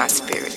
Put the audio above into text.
my spirit,